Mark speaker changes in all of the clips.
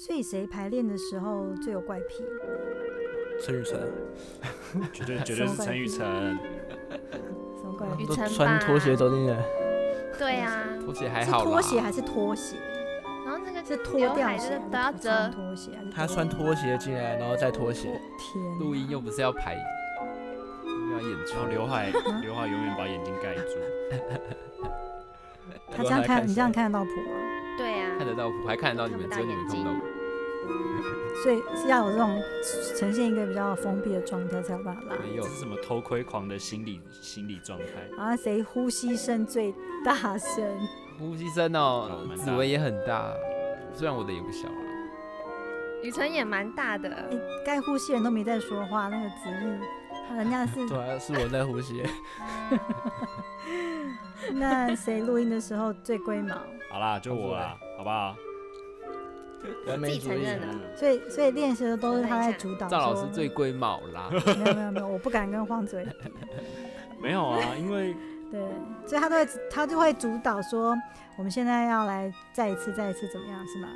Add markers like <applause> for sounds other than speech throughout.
Speaker 1: 所以谁排练的时候最有怪癖？
Speaker 2: 陈雨辰 <laughs>
Speaker 3: 绝对绝对是陈雨辰，
Speaker 1: 什么怪癖？
Speaker 2: 都
Speaker 4: 雨辰
Speaker 2: 穿拖鞋走进来，
Speaker 4: 对啊，
Speaker 5: 拖鞋还好啦。
Speaker 1: 拖鞋还是拖鞋？
Speaker 4: 然后那个
Speaker 1: 是脱
Speaker 4: 刘
Speaker 1: 掉
Speaker 4: 是都要
Speaker 1: 还是穿
Speaker 4: 遮，
Speaker 1: 拖鞋还是
Speaker 2: 他穿拖鞋进来，然后再拖鞋，
Speaker 1: 天，
Speaker 5: 录音又不是要排，要演出。
Speaker 3: 然后刘海刘海永远把眼睛盖住。
Speaker 1: 他这样看，你这样看得到谱吗？
Speaker 5: 看得到我，还看得到你们，只有你们看不到我。<laughs>
Speaker 1: 所以是要有这种呈现一个比较封闭的状态才有办法拉。
Speaker 5: 没有
Speaker 3: 这，是什么偷窥狂的心理心理状态？
Speaker 1: 然后谁呼吸声最大声？
Speaker 5: 呼吸声哦，紫薇也很大，虽然我的也不小啊。
Speaker 4: 雨辰也蛮大的，
Speaker 1: 诶该呼吸人都没在说话，那个子玉，他人家是 <laughs>
Speaker 2: 对啊，是我在呼吸。<laughs>
Speaker 1: 那谁录音的时候最龟毛？
Speaker 3: 好啦，就我啦，好不好？
Speaker 4: 自己
Speaker 2: 完美主义
Speaker 4: 承认了。
Speaker 1: 所以所以练习的都是他在主导。
Speaker 5: 赵老师最龟毛啦，<laughs>
Speaker 1: 没有没有没有，我不敢跟黄嘴比。<laughs>
Speaker 3: 没有啊，因为 <laughs>
Speaker 1: 对，所以他都会他就会主导说，我们现在要来再一次再一次怎么样是吗？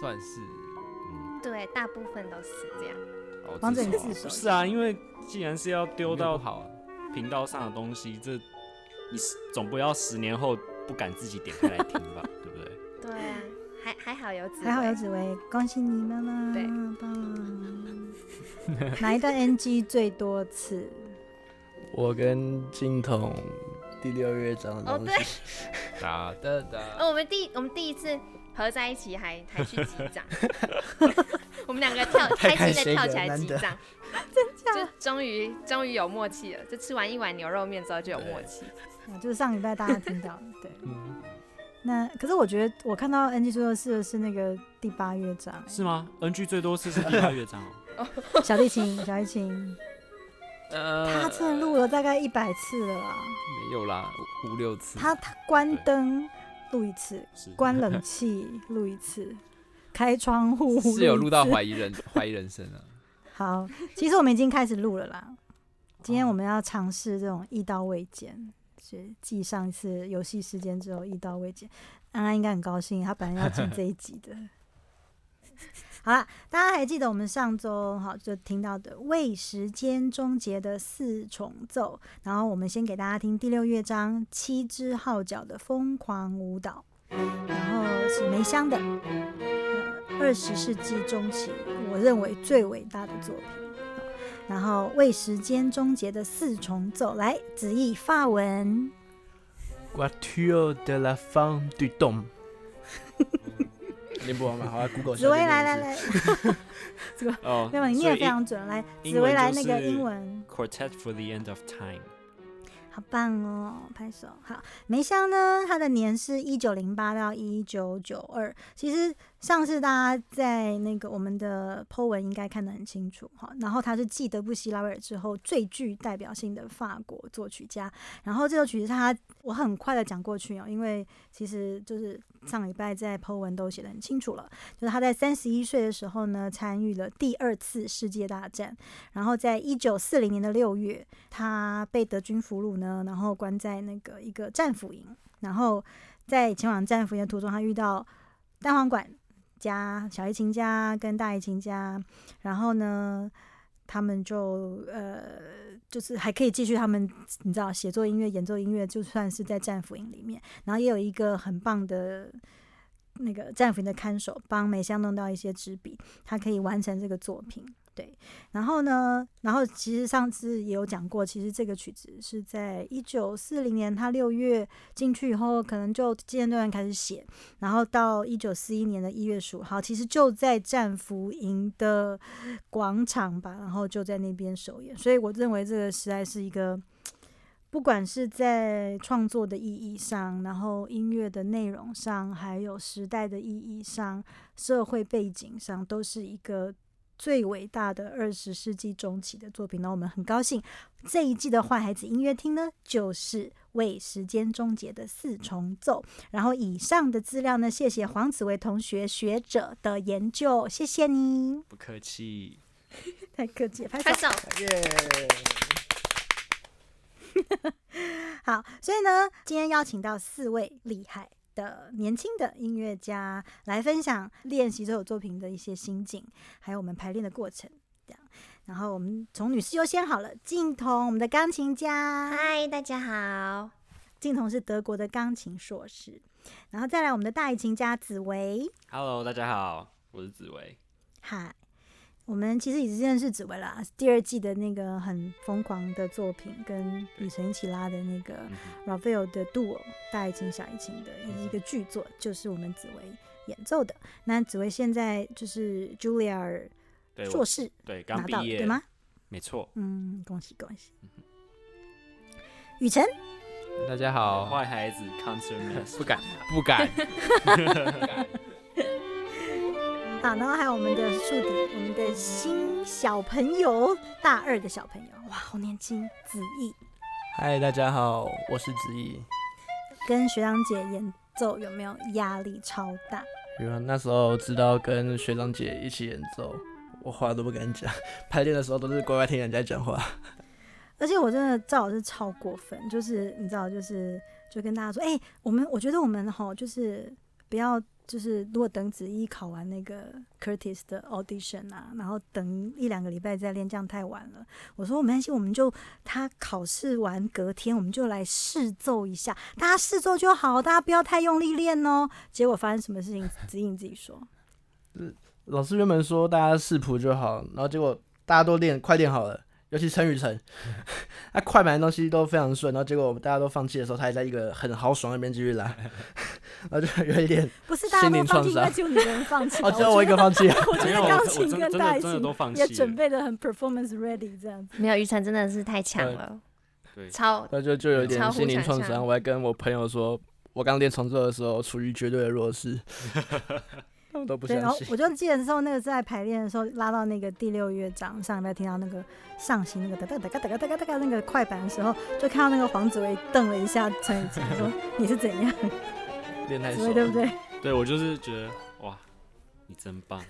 Speaker 5: 算是。嗯，
Speaker 4: 对，大部分都是这样。
Speaker 5: 好
Speaker 1: 王者
Speaker 5: 自首啊
Speaker 1: 你自首
Speaker 3: 不是啊，因为既然是要丢到
Speaker 5: 好啊，
Speaker 3: 频道上的东西，这你是总不要十年后不敢自己点开来听吧，
Speaker 4: 还还好有紫薇，
Speaker 1: 还好有紫薇，恭喜你妈妈，
Speaker 4: 对
Speaker 1: 棒。<laughs> 哪一段 NG 最多次？
Speaker 2: 我跟金童第六乐章的
Speaker 4: 哦对
Speaker 2: 东西，
Speaker 5: 哒哒哒。
Speaker 4: 哦，我们第我们第一次合在一起还还去击掌，<laughs> 我们两个跳
Speaker 2: 太
Speaker 4: 开
Speaker 2: 开心
Speaker 4: 的跳起来击掌，就终于终于有默契了。就吃完一碗牛肉面之后就有默契。
Speaker 1: 啊就是上礼拜大家听到的，对。
Speaker 2: 嗯，
Speaker 1: 那可是我觉得我看到 NG 最多次的是那个第八乐章，欸
Speaker 3: 是吗？NG 最多次是第八乐章哦。<laughs> <laughs>
Speaker 1: 小提琴，小提琴，
Speaker 5: 呃，
Speaker 1: 他真的录了大概一百次了啦。
Speaker 5: 没有啦，五五六次。
Speaker 1: 他他关灯录一次，
Speaker 3: 是
Speaker 1: 关冷气录一次，开窗户
Speaker 5: 是有录到怀疑人怀疑人生啊。<laughs>
Speaker 1: 好，其实我们已经开始录了啦。今天我们要尝试这种一刀未剪，是继上一次游戏时间之后一刀未剪。安安应该很高兴，他本来要进这一集的。<laughs> 好了，大家还记得我们上周好就听到的为时间终结的四重奏，然后我们先给大家听第六乐章七只号角的疯狂舞蹈，然后是梅香的二十世纪中期我认为最伟大的作品。然后为时间终结的四重奏，来子译法文。
Speaker 2: Quatuor de la fin du temps。念不完吗？好啊，Google
Speaker 1: 紫薇来来来，
Speaker 3: 哦，
Speaker 1: 没有你念的非常准。来，紫薇来那个英文
Speaker 3: ，Quartet for the End of Time。
Speaker 1: 好棒哦，拍手。好，梅香呢，他的年是一九零八到一九九二。其实上次大家在那个我们的 Po 文应该看得很清楚哈。然后他是继德布西、拉威尔之后最具代表性的法国作曲家。然后这首曲子他我很快的讲过去哦，因为其实就是上礼拜在 Po 文都写得很清楚了，就是他在三十一岁的时候呢，参与了第二次世界大战。然后在一九四零年的六月，他被德军俘虏呢，然后关在那个一个战俘营。然后在前往战俘营的途中，他遇到单簧管家、小提琴家跟大提琴家，然后呢，他们就呃，就是还可以继续他们你知道写作音乐、演奏音乐，就算是在战俘营里面，然后也有一个很棒的。那个战俘营的看守帮梅香弄到一些纸笔，他可以完成这个作品。对，然后呢，然后其实上次也有讲过，其实这个曲子是在一九四零年他六月进去以后，可能就阶段开始写，然后到一九四一年的一月十五号，其实就在战俘营的广场吧，然后就在那边首演，所以我认为这个实在是一个。不管是在创作的意义上，然后音乐的内容上，还有时代的意义上、社会背景上，都是一个最伟大的二十世纪中期的作品。那我们很高兴这一季的坏孩子音乐厅呢，就是为时间终结的四重奏。然后以上的资料呢，谢谢黄子维同学学者的研究，谢谢你，
Speaker 3: 不客气。<laughs>
Speaker 1: 太客气了，拍。手，
Speaker 2: 耶！<laughs>
Speaker 1: 好，所以呢，今天邀请到四位厉害的年轻的音乐家来分享练习这首作品的一些心境，还有我们排练的过程。这样，然后我们从女士优先好了，静彤，我们的钢琴家，
Speaker 4: 嗨，大家好。
Speaker 1: 静彤是德国的钢琴硕士，然后再来我们的大提琴家紫薇
Speaker 3: ，Hello，大家好，我是紫薇。
Speaker 1: 嗨，我们其实已经认识紫薇啦，第二季的那个很疯狂的作品，跟雨晨一起拉的那个 Raphael 的 Duo 大爱情小爱情的一个剧作，就是我们紫薇演奏的。那紫薇现在就是 Julia 硕士
Speaker 3: 对
Speaker 1: 拿到了，
Speaker 3: 刚毕业，
Speaker 1: 对吗？？
Speaker 3: 没错。
Speaker 1: 嗯，恭喜恭喜。雨辰，
Speaker 5: 大家好，
Speaker 3: 坏孩子 concert miss，
Speaker 5: 不敢不敢，<laughs>
Speaker 1: 好，然后还有我们的树底，我们的新小朋友，大二的小朋友，哇，好年轻，子毅，
Speaker 2: 嗨，大家好，我是子毅。
Speaker 1: 跟学长姐演奏有没有压力超大？
Speaker 2: 因为那时候知道跟学长姐一起演奏，我话都不敢讲，排练的时候都是乖乖听人家讲话。<laughs>
Speaker 1: 而且我真的赵老师超过分，就是你知道，就是就跟大家说，哎、我们我觉得我们哈，就是不要就是如果等子怡考完那个 Curtis 的 audition 啊，然后等一两个礼拜再练，这样太晚了。我说我没关系，我们就他考试完隔天，我们就来试奏一下，大家试奏就好，大家不要太用力练哦。结果发生什么事情，子怡你自己说。
Speaker 2: 老师原本说大家试谱就好，然后结果大家都练快练好了，尤其陈雨辰，<laughs> 他快板的东西都非常顺，然后结果我们大家都放弃的时候，他还在一个很豪爽那边继续拉，<laughs> 然后就有一点，
Speaker 1: 不是大家
Speaker 2: 心灵
Speaker 1: 都放弃，应
Speaker 2: 创伤
Speaker 1: 该只有你一个人放弃。<laughs>
Speaker 2: 哦，只有我一个放弃啊。
Speaker 1: 我觉得钢琴跟大提也
Speaker 3: 放弃了
Speaker 1: 准备的很 performance ready 这样子。
Speaker 4: 没有，玉成真的是太强了，
Speaker 3: 对，
Speaker 4: 超
Speaker 2: 那就就有一点心灵创伤。我还跟我朋友说，我刚练重奏的时候处于绝对的弱势，他们都不
Speaker 1: 对，然
Speaker 2: 相信。
Speaker 1: 后 <laughs> 我就记得的时候，那个在排练的时候拉到那个第六乐章，上礼拜听到那个上行那个哒哒哒哒哒哒哒哒哒那个快板的时候，就看到那个黄子薇瞪了一下陈雨晴，说你是怎样？
Speaker 2: 练太熟
Speaker 1: 对不对？
Speaker 3: 对我就是觉得哇，你真棒。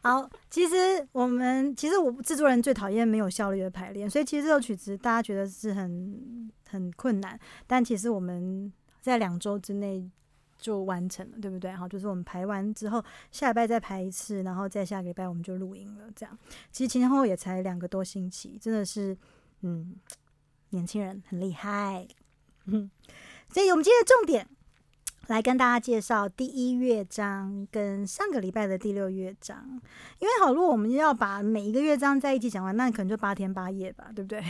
Speaker 1: 好，其实我们其实我制作人最讨厌没有效率的排练，所以其实这首曲子大家觉得是很很困难，但其实我们在两周之内就完成了，对不对？好，就是我们排完之后，下礼拜再排一次，然后再下个礼拜我们就录音了。这样，其实前前后后也才两个多星期，真的是，嗯，年轻人很厉害。嗯，所以我们今天的重点来跟大家介绍第一乐章跟上个礼拜的第六乐章。因为好，如果我们要把每一个乐章在一起讲完，那可能就八天八夜吧，对不对？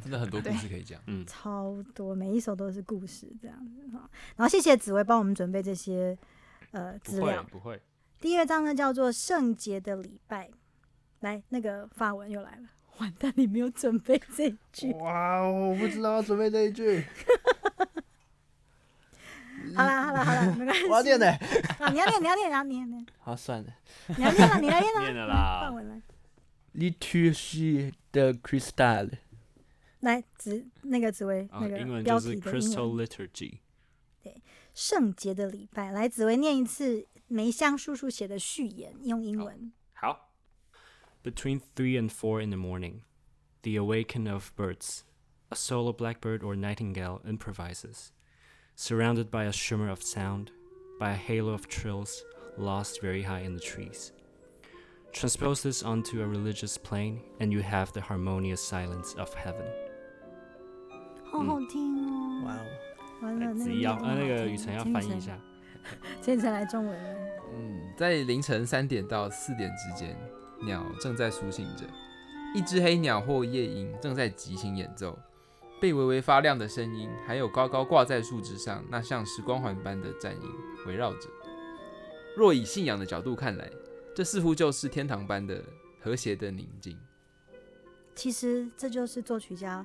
Speaker 5: 真的很多故事可以讲。
Speaker 3: 嗯，
Speaker 1: 超多，每一首都是故事这样子哈。然后谢谢紫薇帮我们准备这些呃资料。
Speaker 3: 不会，
Speaker 1: 第一乐章呢叫做圣洁的礼拜，来那个发文又来了，<laughs> 完蛋，你没有准备这一句。
Speaker 2: 哇，我不知道要准备这一句，<laughs>
Speaker 1: 好啦好啦好啦，没关系。
Speaker 2: 我要念的。
Speaker 1: 啊，你要念你要念你要念念，
Speaker 2: 好，算了。
Speaker 1: 你要念了你要念 <laughs>
Speaker 3: 念
Speaker 1: 了。
Speaker 3: 了啦。
Speaker 1: 发文来
Speaker 2: ，Liturgie 的 Crystal，
Speaker 1: 来紫那个紫薇
Speaker 3: 啊
Speaker 1: 那，个
Speaker 3: 英文就是
Speaker 1: 标题的英
Speaker 3: Crystal
Speaker 1: 文
Speaker 3: Liturgy。
Speaker 1: 圣洁的礼拜，来紫薇念一次梅香叔叔写的序言，用英文。
Speaker 3: 好。Between three and four in the morning, the awaken of birds, a solo blackbird or nightingale improvises, surrounded by a shimmer of sound, by a halo of trills lost very high in the trees. Transpose this onto a religious plane, and you have the harmonious silence of heaven.
Speaker 1: 好好听哦。
Speaker 2: 哇哦，
Speaker 1: 完了，那
Speaker 3: 子怡要呃那
Speaker 1: 念得好听
Speaker 3: 个雨辰要翻译一下。
Speaker 1: 请雨辰来中文了。
Speaker 5: 嗯，在凌晨三点到四点之间，鸟正在苏醒着，一只黑鸟或夜莺正在即兴演奏，被微微发亮的声音，还有高高挂在树枝上那像是光环般的战音围绕着。若以信仰的角度看来，这似乎就是天堂般的和谐的宁静。
Speaker 1: 其实这就是作曲家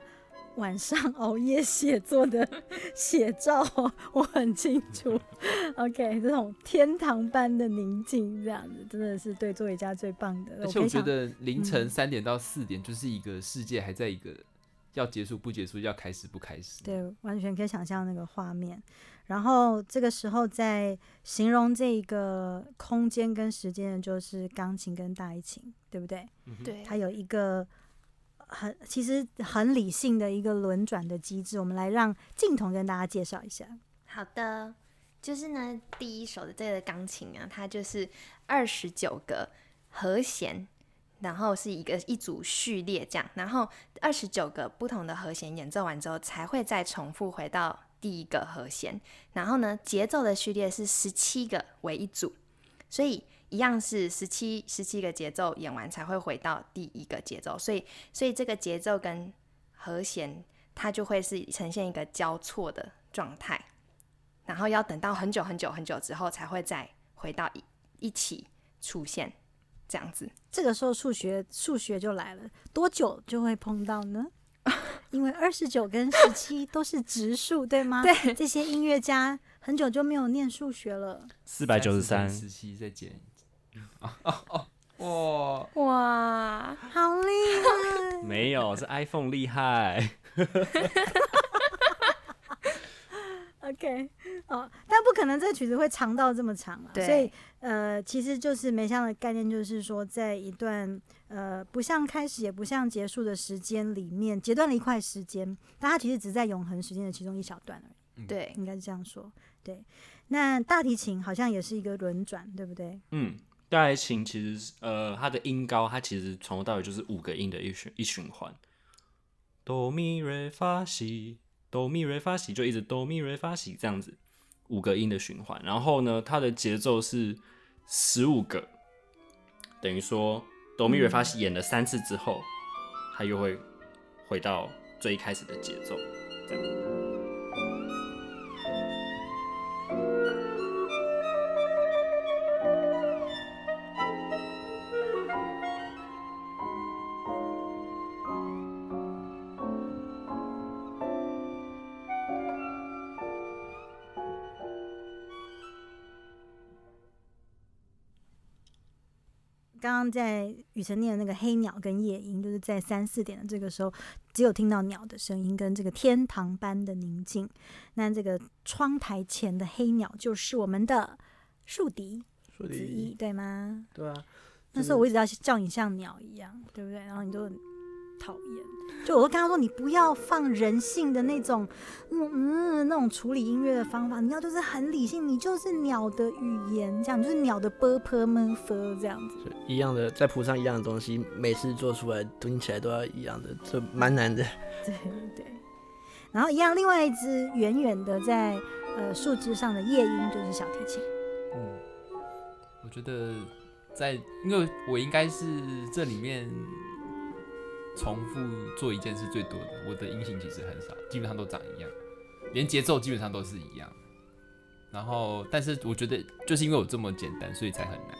Speaker 1: 晚上熬夜写作的 <laughs> 写照，我很清楚。<laughs> OK，这种天堂般的宁静，这样子真的是对作曲家最棒的。
Speaker 5: 而且我觉得凌晨
Speaker 1: 嗯
Speaker 5: 三点到四点就是一个世界还在一个要结束不结束，要开始不开始。
Speaker 1: 对，完全可以想象那个画面。然后这个时候在形容这一个空间跟时间的，就是钢琴跟大提琴，对不对？
Speaker 4: 对，
Speaker 1: 它有一个很其实很理性的一个轮转的机制。我们来让静彤跟大家介绍一下。
Speaker 4: 好的，就是呢，第一首的这个钢琴啊，它就是二十九个和弦，然后是一个一组序列这样，然后二十九个不同的和弦演奏完之后，才会再重复回到第一个和弦。然后呢，节奏的序列是十七个为一组，所以一样是十七十七个节奏演完才会回到第一个节奏，所以所以这个节奏跟和弦它就会是呈现一个交错的状态。然后要等到很久很久很久之后，才会再回到一一起出现，这样子。
Speaker 1: 这个时候数学数学就来了，多久就会碰到呢？<laughs> 因为二十九跟十七都是直数，对吗？
Speaker 4: 对，
Speaker 1: 这些音乐家很久就没有念数学了。
Speaker 3: 四百九十三，
Speaker 5: 十七再减。哦 <laughs> 哦哦，哇
Speaker 4: 哇，
Speaker 1: 好厉害！<laughs>
Speaker 3: 没有是 iPhone 厉害。
Speaker 1: OK，哦，但不可能这个曲子会长到这么长啊。所以呃，其实就是梅香的概念，就是说在一段呃不像开始也不像结束的时间里面，截断了一块时间，但它其实只在永恒时间的其中一小段而已，
Speaker 4: 对，
Speaker 1: 应该是这样说。对，那大提琴好像也是一个轮转，对不对？
Speaker 3: 嗯，大爱情其实是呃，它的音高，它其实从头到尾就是五个音的一循一循环，哆咪瑞发西，哆咪瑞发西，就一直哆咪瑞发西这样子，五个音的循环。然后呢，它的节奏是十五个，等于说哆咪瑞发西演了三次之后，它又会回到最一开始的节奏，这样。
Speaker 1: 刚刚在雨辰念的那个黑鸟跟夜莺，就是在三四点的这个时候，只有听到鸟的声音跟这个天堂般的宁静。那这个窗台前的黑鸟就是我们的树敌
Speaker 2: 说
Speaker 1: 子怡，对吗？
Speaker 2: 对啊，
Speaker 1: 那时候我一直要叫你像鸟一样，对不对？然后你都很讨厌，就我都跟他说，你不要放人性的那种，嗯嗯，那种处理音乐的方法，你要就是很理性，你就是鸟的语言，这样，你就是鸟的 b p m f 这样子。
Speaker 2: 一样的，在谱上一样的东西，每次做出来听起来都要一样的，这蛮难的。<laughs>
Speaker 1: 对对。然后一样，另外一只远远的在呃树枝上的夜莺就是小提琴。
Speaker 5: 嗯，我觉得在，因为我应该是这里面重复做一件事最多的，我的音型其实很少，基本上都长一样，连节奏基本上都是一样。然后，但是我觉得就是因为我这么简单，所以才很难。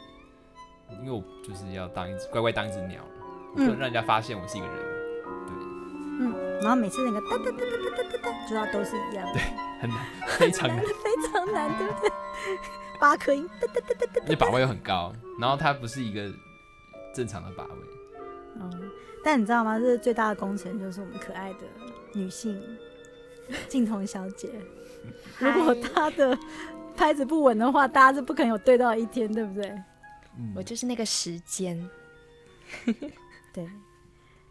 Speaker 5: 因为我就是要当一只乖乖当一只鸟，不能让人家发现我是一个人。对。
Speaker 1: 嗯，然后每次那个哒哒哒哒哒哒哒哒，主要都是一样。对，
Speaker 5: 很难，非常难，
Speaker 1: 非常难，对不对？八颗音哒哒哒哒哒。
Speaker 5: 那把位又很高，然后它不是一个正常的把位。
Speaker 1: 嗯。但你知道吗？这是最大的工程，就是我们可爱的女性 <laughs> 镜头小姐。如果她的拍子不稳的话，大家是不可能有对到一天，对不对？
Speaker 5: 嗯
Speaker 4: 我就是那个时间，<laughs>
Speaker 1: 对。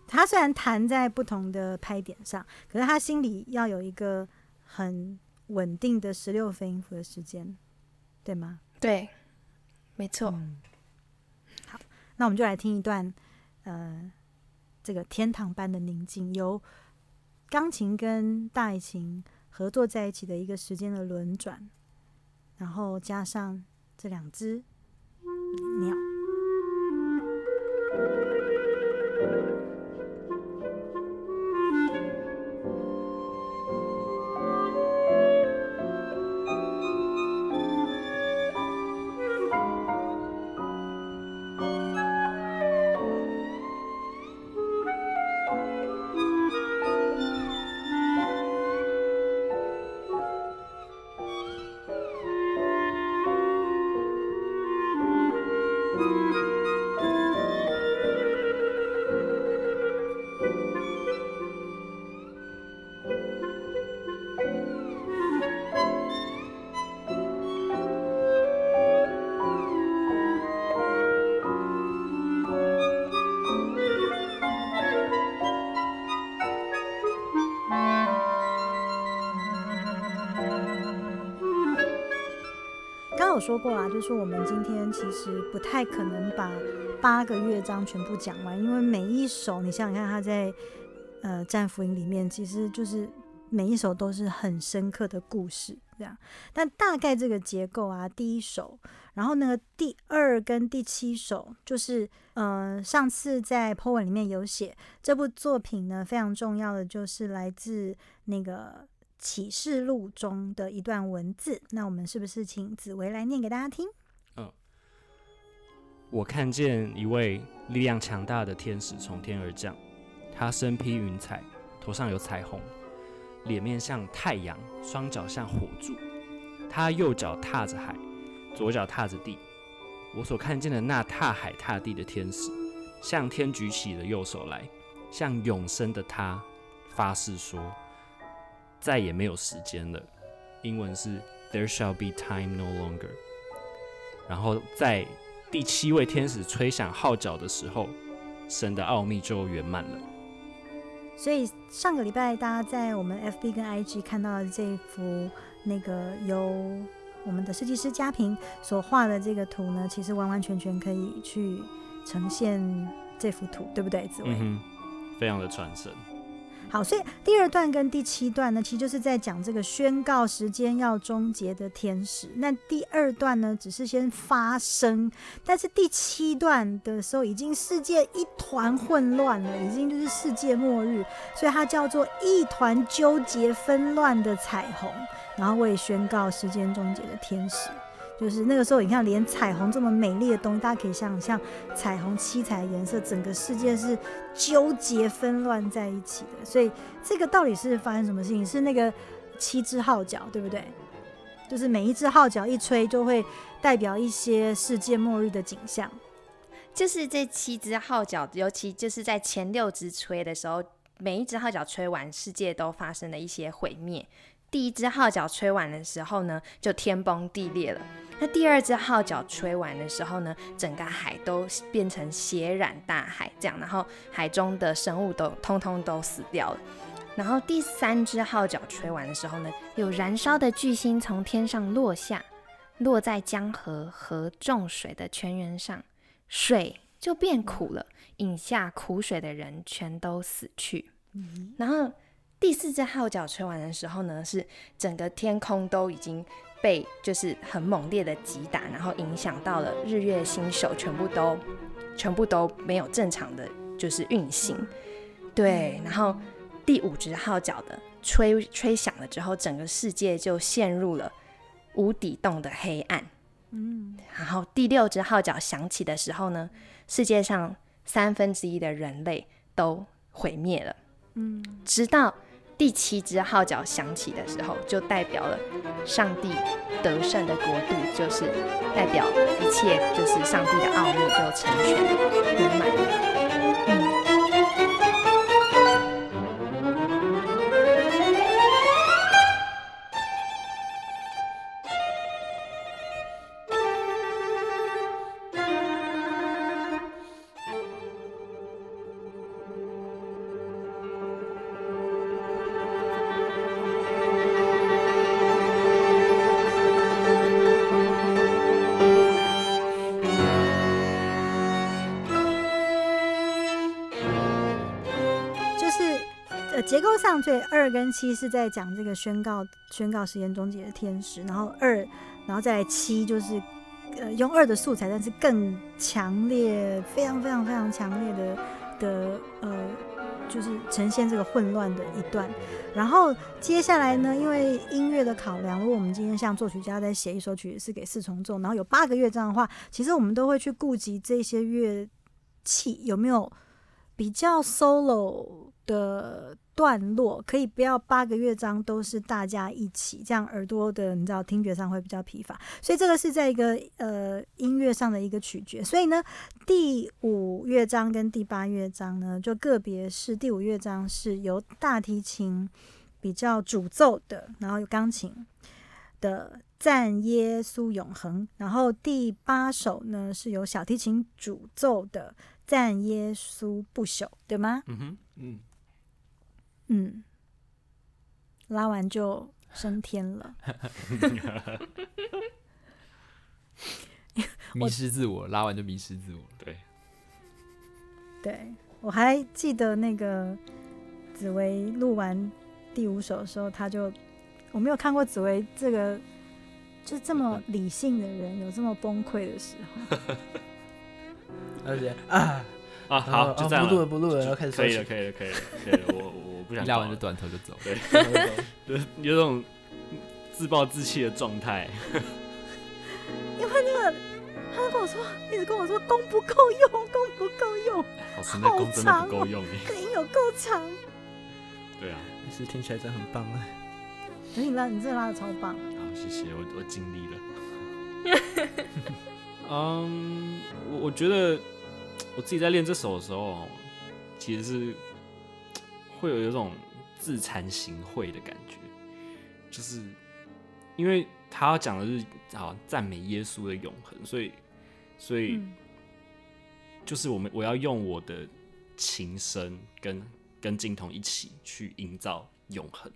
Speaker 1: 她虽然弹在不同的拍点上，可是她心里要有一个很稳定的十六分音符的时间，对吗？
Speaker 4: 对，没错。
Speaker 1: 好那我们就来听一段，呃，这个天堂般的宁静，由钢琴跟大提琴合作在一起的一个时间的轮转，然后加上这两只鸟。说过啦，就是说我们今天其实不太可能把八个乐章全部讲完，因为每一首你想想看，他在呃战俘营里面，其实就是每一首都是很深刻的故事，这样。但大概这个结构啊，第一首，然后那个第二跟第七首，就是呃上次在 po 文里面有写，这部作品呢非常重要的就是来自那个。启示录中的一段文字，那我们是不是请紫薇来念给大家听？
Speaker 3: 嗯我看见一位力量强大的天使从天而降，他身披云彩，头上有彩虹，脸面像太阳，双脚像火柱。他右脚踏着海，左脚踏着地。我所看见的那踏海踏地的天使，向天举起了右手来，向永生的他发誓说。再也没有时间了。英文是 There shall be time no longer。然后在第七位天使吹响号角的时候，神的奥秘就圆满了。
Speaker 1: 所以上个礼拜大家在我们 FB 跟 IG 看到的这一幅那个由我们的设计师嘉平所画的这个图呢，其实完完全全可以去呈现这幅图，对不对？紫薇，
Speaker 3: 嗯，非常的传神。
Speaker 1: 好，所以第二段跟第七段呢，其实就是在讲这个宣告时间要终结的天使。那第二段呢，只是先发生，但是第七段的时候，已经世界一团混乱了，已经就是世界末日，所以它叫做一团纠结纷乱的彩虹，然后为宣告时间终结的天使。就是那个时候，你看，连彩虹这么美丽的东西，大家可以想象，彩虹七彩颜色，整个世界是纠结纷乱在一起的。所以，这个到底是发生什么事情？是那个七只号角，对不对？就是每一只号角一吹，就会代表一些世界末日的景象。
Speaker 4: 就是这七只号角，尤其就是在前六只吹的时候，每一只号角吹完，世界都发生了一些毁灭。第一只号角吹完的时候呢，就天崩地裂了。那第二只号角吹完的时候呢，整个海都变成血染大海，这样，然后海中的生物都通通都死掉了。然后第三只号角吹完的时候呢，有燃烧的巨星从天上落下，落在江河和重水的泉源上，水就变苦了，饮下苦水的人全都死去。然后第四只号角吹完的时候呢，是整个天空都已经。被就是很猛烈的击打，然后影响到了日月星宿，全部都全部都没有正常的就是运行。对，然后第五只号角的吹吹响了之后，整个世界就陷入了无底洞的黑暗。嗯，然后第六只号角响起的时候呢，世界上三分之一的人类都毁灭了。嗯，直到。第七只号角响起的时候，就代表了上帝得胜的国度，就是代表一切，就是上帝的奥秘就成全圆满。
Speaker 1: 对，二跟七是在讲这个宣告宣告时间终结的天使，然后二，然后再七就是呃用二的素材，但是更强烈，非常非常非常强烈的的呃，就是呈现这个混乱的一段。然后接下来呢，因为音乐的考量，如果我们今天像作曲家在写一首曲是给四重奏，然后有八个乐章的话，其实我们都会去顾及这些乐器有没有比较 solo 的。段落可以不要八个乐章都是大家一起，这样耳朵的你知道听觉上会比较疲乏，所以这个是在一个呃音乐上的一个取决。所以呢，第五乐章跟第八乐章呢，就个别是第五乐章是由大提琴比较主奏的，然后有钢琴的赞耶稣永恒，然后第八首呢是由小提琴主奏的赞耶稣不朽，对吗？嗯哼，嗯。嗯，拉完就升天了。<laughs>
Speaker 5: 迷失自我，拉完就迷失自我。
Speaker 3: 对，
Speaker 1: 对我还记得那个紫薇录完第五首的时候，他就我没有看过紫薇这个就这么 <laughs> 理性的人有这么崩溃的时候。<laughs>
Speaker 2: 而且啊，
Speaker 3: 啊，好，就这样
Speaker 2: 不录了不录了，然后开始
Speaker 3: 可以了，可以了，可以了，可以了，我我我不想
Speaker 5: 拉完就断头就走。
Speaker 3: 对，<laughs>
Speaker 2: 对
Speaker 3: 就是有种自暴自弃的状态。
Speaker 1: 因为那个他就跟我说，一直跟我说弓不够用，弓不够用，
Speaker 3: 老师那弓真的不够用耶。
Speaker 1: 这个音有够长。
Speaker 3: 对啊，
Speaker 2: 其实听起来真的很棒啊。
Speaker 1: 可是你拉，你真的拉的超棒。
Speaker 3: 好，谢谢，我我尽力了。<laughs> 嗯，我我觉得我自己在练这首的时候，其实是会有一种自惭形秽的感觉，就是因为他要讲的是啊赞美耶稣的永恒，所以所以
Speaker 1: 嗯。
Speaker 3: 就是我们我要用我的琴声跟跟金童一起去营造永恒，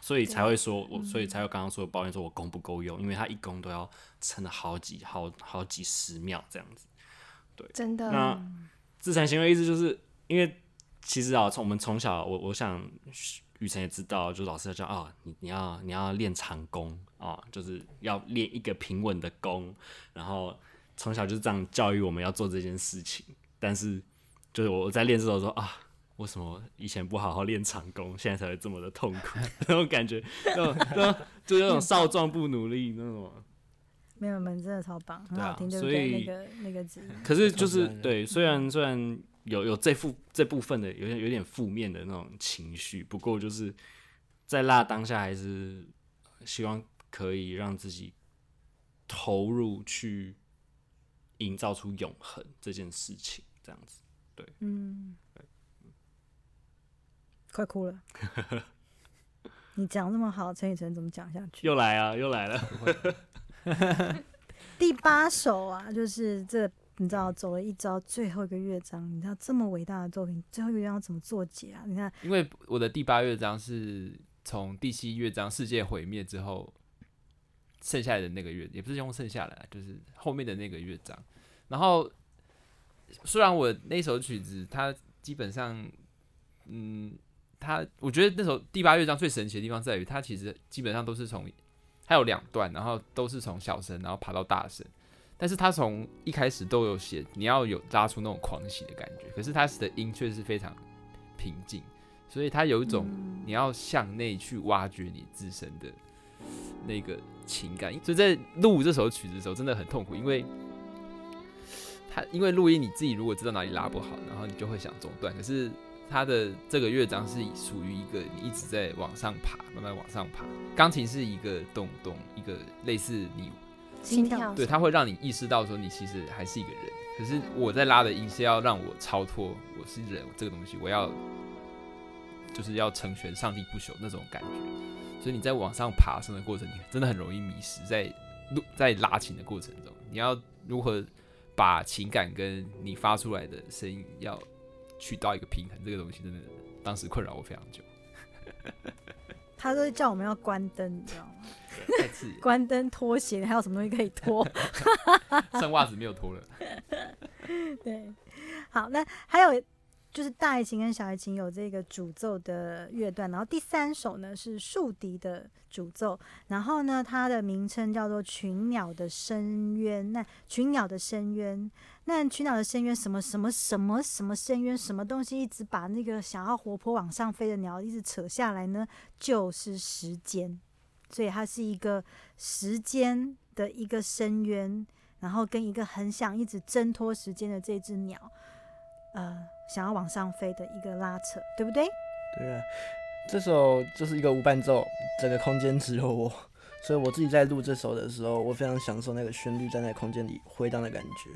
Speaker 3: 所以才会说我，所以才会刚刚说的抱怨说我弓不够用，因为他一弓都要撑了好几好好几十秒这样子。对。
Speaker 4: 真的，
Speaker 3: 那自残行为意思就是因为其实啊，从我们从小，我我想雨辰也知道，就是老师要讲啊，你你要你要练长弓啊，就是要练一个平稳的弓，然后从小就是这样教育我们要做这件事情。但是就是我在练这首说啊，为什么以前不好好练长弓，现在才会这么的痛苦？<laughs> 那种感觉，那种那种就有种少壮不努力那种。
Speaker 1: 没有，你们真的超棒，很好听，对不对？
Speaker 3: 所以
Speaker 1: 那个那个字，
Speaker 3: 可是就是对，虽然虽然有有这副这部分的有点有点负面的那种情绪，不过就是在辣当下，还是希望可以让自己投入去营造出永恒这件事情，这样子。
Speaker 1: 对嗯，快哭了。你讲这么好，陈雨辰怎么讲下去？
Speaker 3: 又来啊，又来了。<laughs>
Speaker 1: 第八首啊，就是这你知道走了一招，最后一个乐章，你知道这么伟大的作品，最后一个乐章怎么作结啊？你看，
Speaker 5: 因为我的第八乐章是从第七乐章世界毁灭之后剩下来的那个乐，也不是用剩下来，就是后面的那个乐章。然后虽然我那首曲子它基本上，嗯，它我觉得那首第八乐章最神奇的地方在于，它其实基本上都是从它有两段，然后都是从小声然后爬到大声。但是他从一开始都有写，你要有拉出那种狂喜的感觉，可是他的音却是非常平静，所以他有一种
Speaker 1: 嗯
Speaker 5: 你要向内去挖掘你自身的那个情感。所以在录这首曲子的时候，真的很痛苦，因为他因为录音你自己如果知道哪里拉不好，然后你就会想中断。可是他的这个乐章是属于一个你一直在往上爬，慢慢往上爬。钢琴是一个动动，一个类似你
Speaker 4: 心跳
Speaker 5: 对，它会让你意识到说你其实还是一个人。可是我在拉的音是要让我超脱我是人这个东西，我要就是要成全上帝不朽那种感觉。所以你在往上爬升的过程，你真的很容易迷失在路在拉琴的过程中。你要如何把情感跟你发出来的声音要取到一个平衡，这个东西真的当时困扰我非常久，
Speaker 1: 他都叫我们要关灯，你知道吗？
Speaker 5: 太刺眼，
Speaker 1: 关灯、脱鞋，还有什么东西可以脱？<laughs>
Speaker 5: 剩袜子没有脱了。<laughs>
Speaker 1: 对，好，那还有就是大提琴跟小提琴有这个主奏的乐段，然后第三首呢是竖笛的主奏，然后呢它的名称叫做《群鸟的深渊》。那群鸟的深渊，那群鸟的深渊什么什么什么什么深渊，什么东西一直把那个想要活泼往上飞的鸟一直扯下来呢？就是时间，所以它是一个时间的一个深渊。然后跟一个很想一直挣脱时间的这只鸟，呃，想要往上飞的一个拉扯，对不对？
Speaker 2: 对啊，这首就是一个无伴奏，整个空间只有我，所以我自己在录这首的时候，我非常享受那个旋律站在空间里回荡的感觉。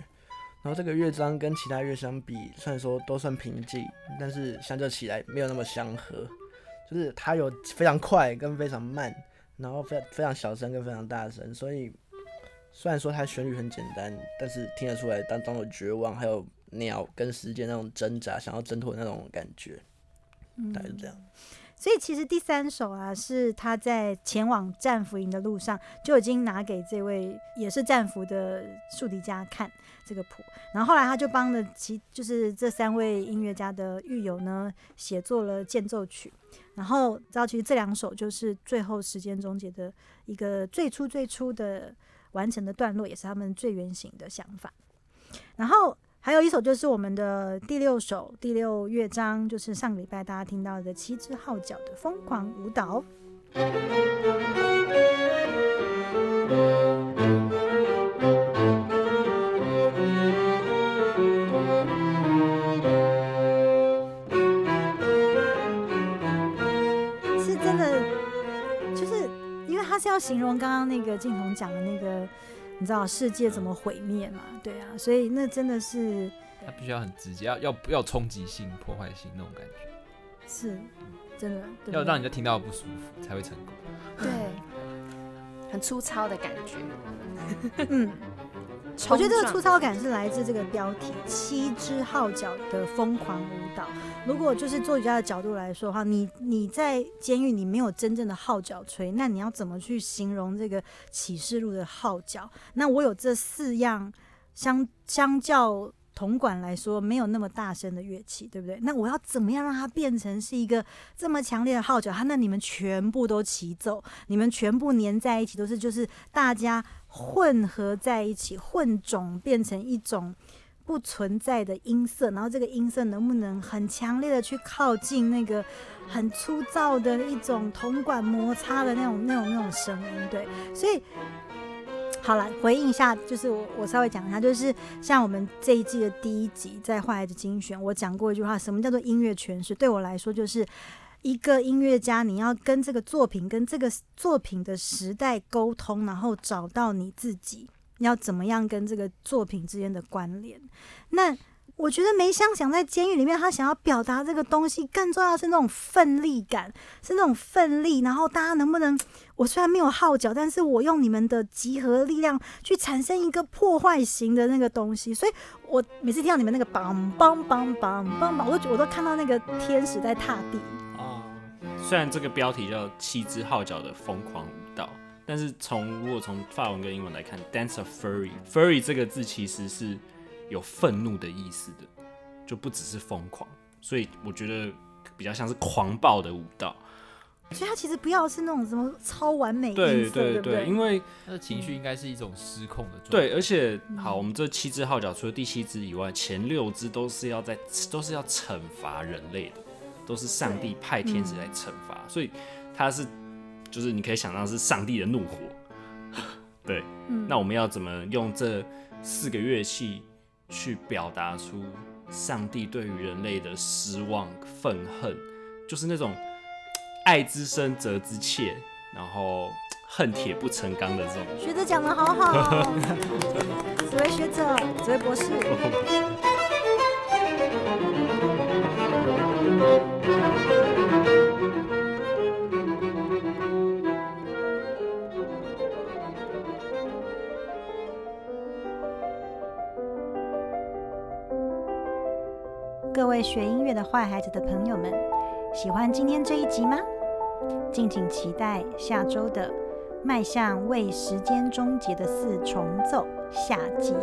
Speaker 2: 然后这个乐章跟其他乐相比，虽然说都算平静，但是相较起来没有那么相合，就是它有非常快跟非常慢，然后非非常小声跟非常大声，所以虽然说它旋律很简单，但是听得出来当中的绝望，还有鸟跟时间那种挣扎，想要挣脱那种感觉。大概是这样。
Speaker 1: 所以其实第三首啊，是他在前往战俘营的路上就已经拿给这位也是战俘的竖笛家看这个谱，然后后来他就帮了其就是这三位音乐家的狱友呢写作了间奏曲，然后知道其实这两首就是最后时间终结的一个最初最初的完成的段落，也是他们最原型的想法，然后。还有一首就是我们的第六首第六乐章，就是上个礼拜大家听到的七只号角的疯狂舞蹈。是真的，就是因为它是要形容刚刚那个镜头讲的那个。你知道世界怎么毁灭嘛？对啊，所以那真的是，
Speaker 5: 他必须要很直接，要要要冲击性、破坏性那种感觉，
Speaker 1: 是，真的
Speaker 5: 要让人家听到不舒服才会成功。
Speaker 4: 对，<laughs> 很粗糙的感觉。
Speaker 1: 嗯。我觉得这个粗糙感是来自这个标题《七只号角的疯狂舞蹈》。如果就是作曲家的角度来说的话，你你在监狱你没有真正的号角吹，那你要怎么去形容这个启示录的号角？那我有这四样相相较铜管来说没有那么大声的乐器，对不对？那我要怎么样让它变成是一个这么强烈的号角？它那你们全部都齐奏，你们全部粘在一起，都是就是大家。混合在一起，混种变成一种不存在的音色，然后这个音色能不能很强烈的去靠近那个很粗糙的一种铜管摩擦的那种、那种、那种声音？对，所以好了，回应一下，就是我我稍微讲一下，就是像我们这一季的第一集在《坏孩子精选》，我讲过一句话，什么叫做音乐诠释？对我来说，就是。一个音乐家，你要跟这个作品、跟这个作品的时代沟通，然后找到你自己要怎么样跟这个作品之间的关联。那我觉得梅香想在监狱里面，他想要表达这个东西，更重要是那种奋力感，是那种奋力。然后大家能不能，我虽然没有号角，但是我用你们的集合力量去产生一个破坏型的那个东西。所以我每次听到你们那个梆梆梆梆梆梆，我都我都看到那个天使在踏地。
Speaker 3: 虽然这个标题叫《七只号角的疯狂舞蹈》，但是从如果从法文跟英文来看，《Dance of Fury》，Fury 这个字其实是有愤怒的意思的，就不只是疯狂，所以我觉得比较像是狂暴的舞蹈。
Speaker 1: 所以它其实不要是那种什么超完美
Speaker 3: 对
Speaker 1: 对
Speaker 3: 对，因为
Speaker 5: 他的情绪应该是一种失控的状态。
Speaker 3: 对，而且好，我们这七只号角除了第七只以外，前六只都是要在都是要惩罚人类的。都是上帝派天使来惩罚，所以他是就是你可以想象是上帝的怒火。<laughs> 对，那我们要怎么用这四个乐器去表达出上帝对于人类的失望、愤恨，就是那种爱之深责之切，然后恨铁不成钢的这种。
Speaker 1: 学者讲的好好，紫薇学者，紫薇博士。各位学音乐的坏孩子的朋友们，喜欢今天这一集吗？敬请期待下周的《迈向为时间终结的四重奏》下集。